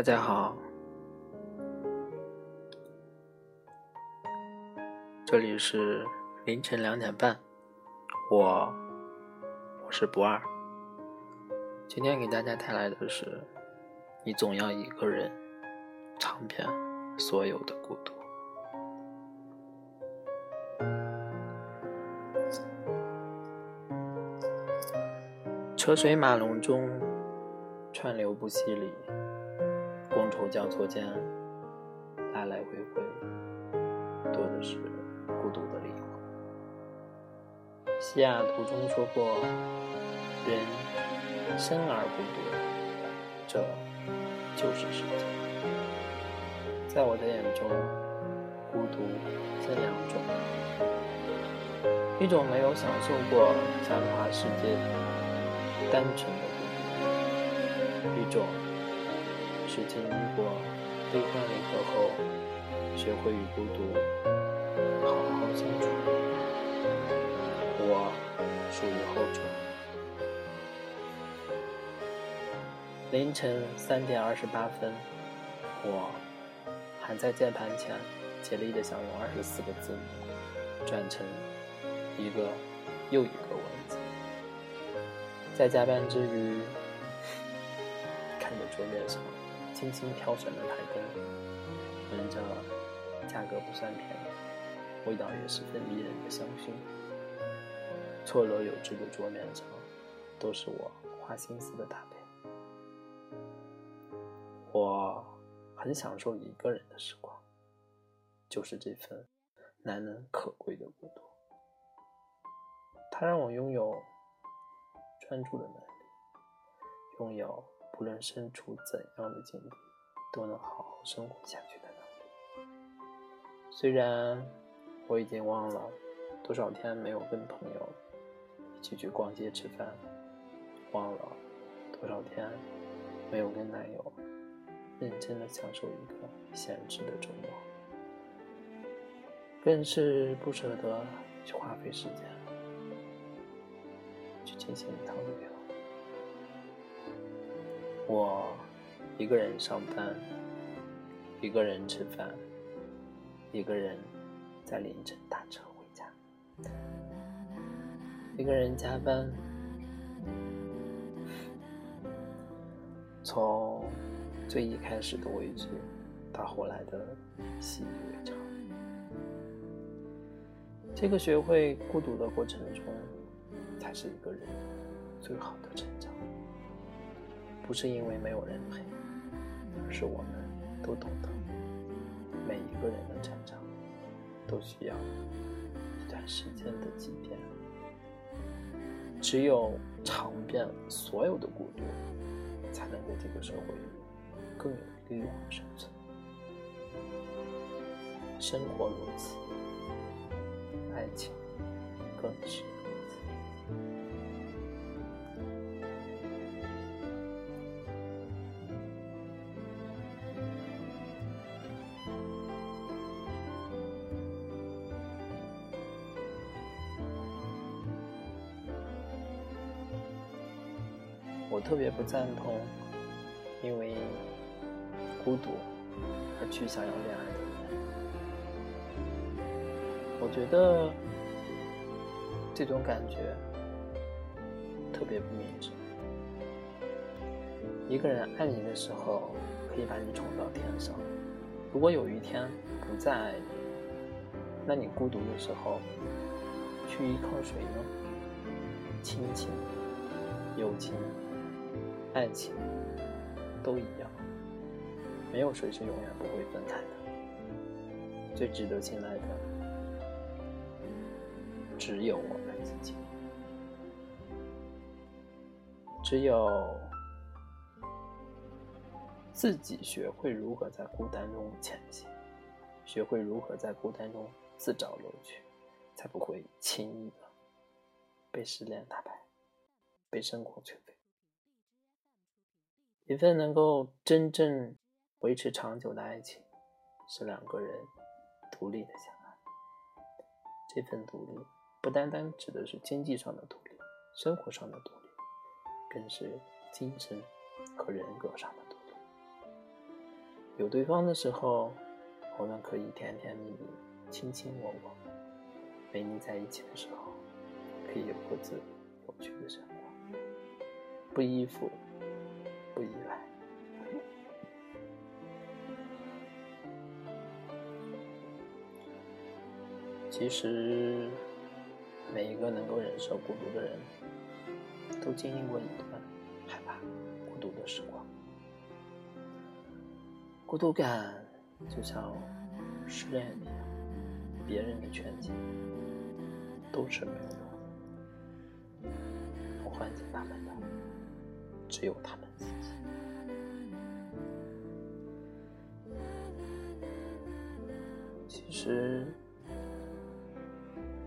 大家好，这里是凌晨两点半，我我是不二，今天给大家带来的是《你总要一个人尝遍所有的孤独》。车水马龙中，川流不息里。觥筹交错间，来来回回，多的是孤独的灵魂。西雅图中说过：“人生而孤独，这就是世界。”在我的眼中，孤独分两种：一种没有享受过繁华世界单纯的孤独，一种。是经历过悲欢离合后，学会与孤独好好相处。我属于后者。凌晨三点二十八分，我还在键盘前竭力的想用二十四个字母转成一个又一个文字。在加班之余，看着桌面上。轻轻飘闪的台灯，闻着价格不算便宜、味道也十分迷人的香薰，错落有致的桌面上，都是我花心思的搭配。我很享受一个人的时光，就是这份难能可贵的孤独。它让我拥有专注的能力，拥有。无论身处怎样的境地，都能好好生活下去的能力。虽然我已经忘了多少天没有跟朋友一起去逛街吃饭，忘了多少天没有跟男友认真的享受一个闲置的周末，更是不舍得去花费时间去进行一趟旅游。我一个人上班，一个人吃饭，一个人在凌晨打车回家，一个人加班。从最一开始的畏惧，到后来的习以为常，这个学会孤独的过程中，才是一个人最好的成长。不是因为没有人陪，而是我们都懂得，每一个人的成长都需要一段时间的积淀。只有尝遍所有的孤独，才能在这个社会更有力量生存。生活如此，爱情更是。我特别不赞同，因为孤独而去想要恋爱的人。我觉得这种感觉特别不明智。一个人爱你的时候，可以把你宠到天上；如果有一天不再爱你，那你孤独的时候，去依靠谁呢？亲情、友情。爱情都一样，没有谁是永远不会分开的。最值得信赖的，只有我们自己。只有自己学会如何在孤单中前行，学会如何在孤单中自找乐趣，才不会轻易的被失恋打败，被生活摧毁。一份能够真正维持长久的爱情，是两个人独立的相爱。这份独立不单单指的是经济上的独立，生活上的独立，更是精神和人格上的独立。有对方的时候，我们可以甜甜蜜蜜、卿卿我我；没你在一起的时候，可以有各自有趣的生活，不依附，其实，每一个能够忍受孤独的人，都经历过一段害怕孤独的时光。孤独感就像失恋一样，别人的劝解都是没有用的，能唤醒他们的只有他们自己。其实，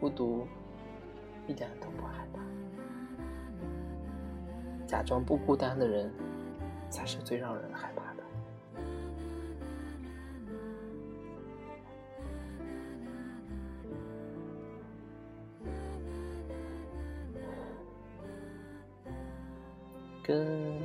孤独一点都不害怕，假装不孤单的人才是最让人害怕的。跟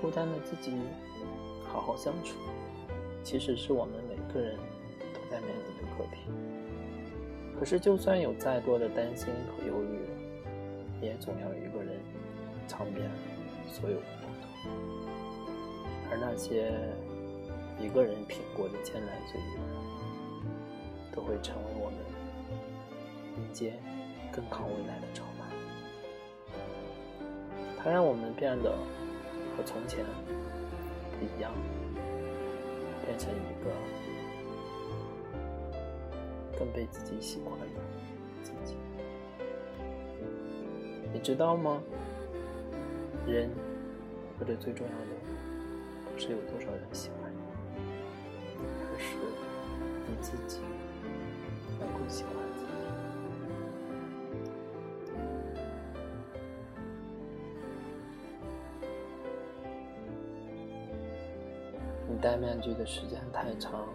孤单的自己好好相处，其实是我们每个人都在面临的课题。可是，就算有再多的担心和忧虑，也总要一个人尝遍所有的苦痛。而那些一个人品过的艰难岁月，都会成为我们迎接更好未来的筹码。它让我们变得和从前不一样，变成一个更被自己喜欢的自己。你知道吗？人或者最重要的是有多少人喜欢你，而是你自己能够喜欢。你戴面具的时间太长，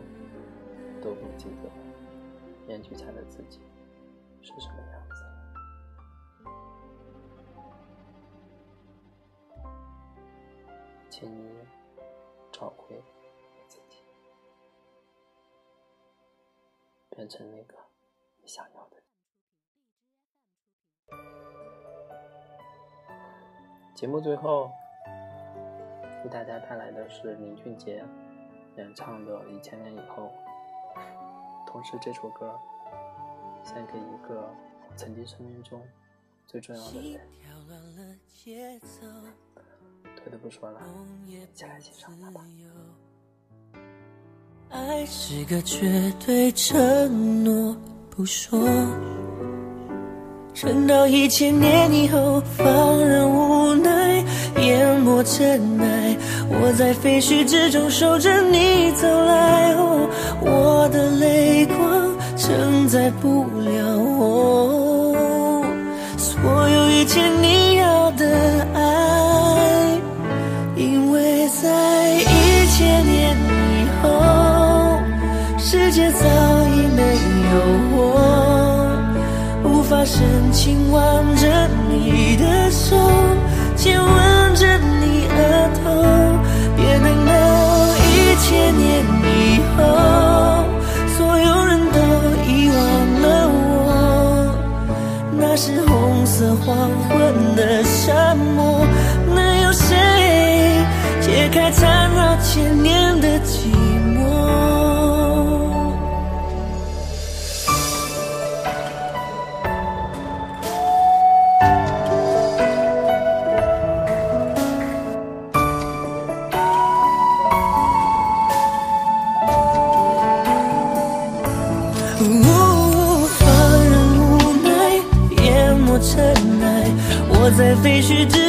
都不记得面具下的自己是什么样子。请你找回自己，变成那个你想要的。节目最后。为大家带来的是林俊杰演唱的《一千年以后》，同时这首歌献给一个曾经生命中最重要的人。退的不说了，一起来欣赏它吧。爱是个绝对承诺，不说，撑到一千年以后，放任无奈。淹没尘埃，我在废墟之中守着你走来，哦，我的泪光承载不了我所有一切你要的爱，因为在一千年以后，世界早已没有我，无法深情挽着你的手，亲吻。以飞絮之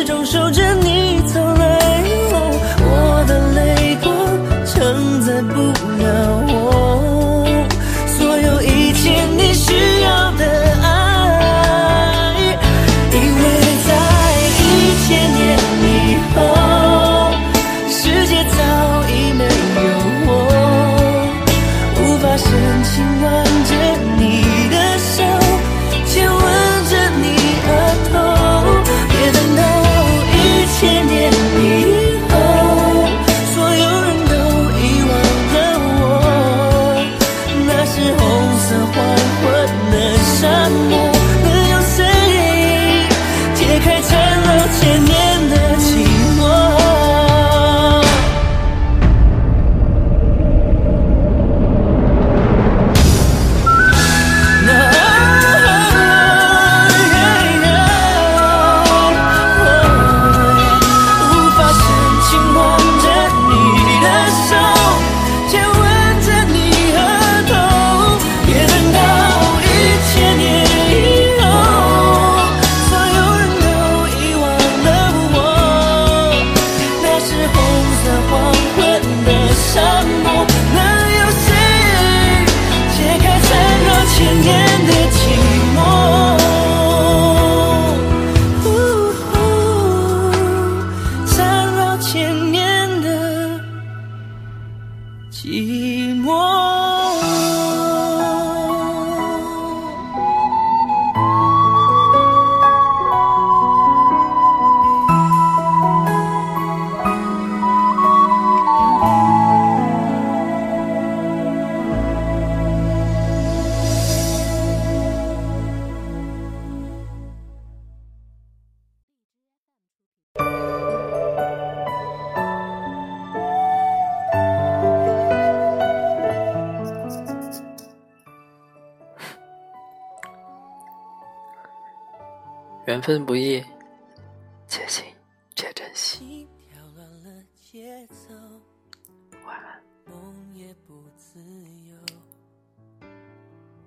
缘分不易。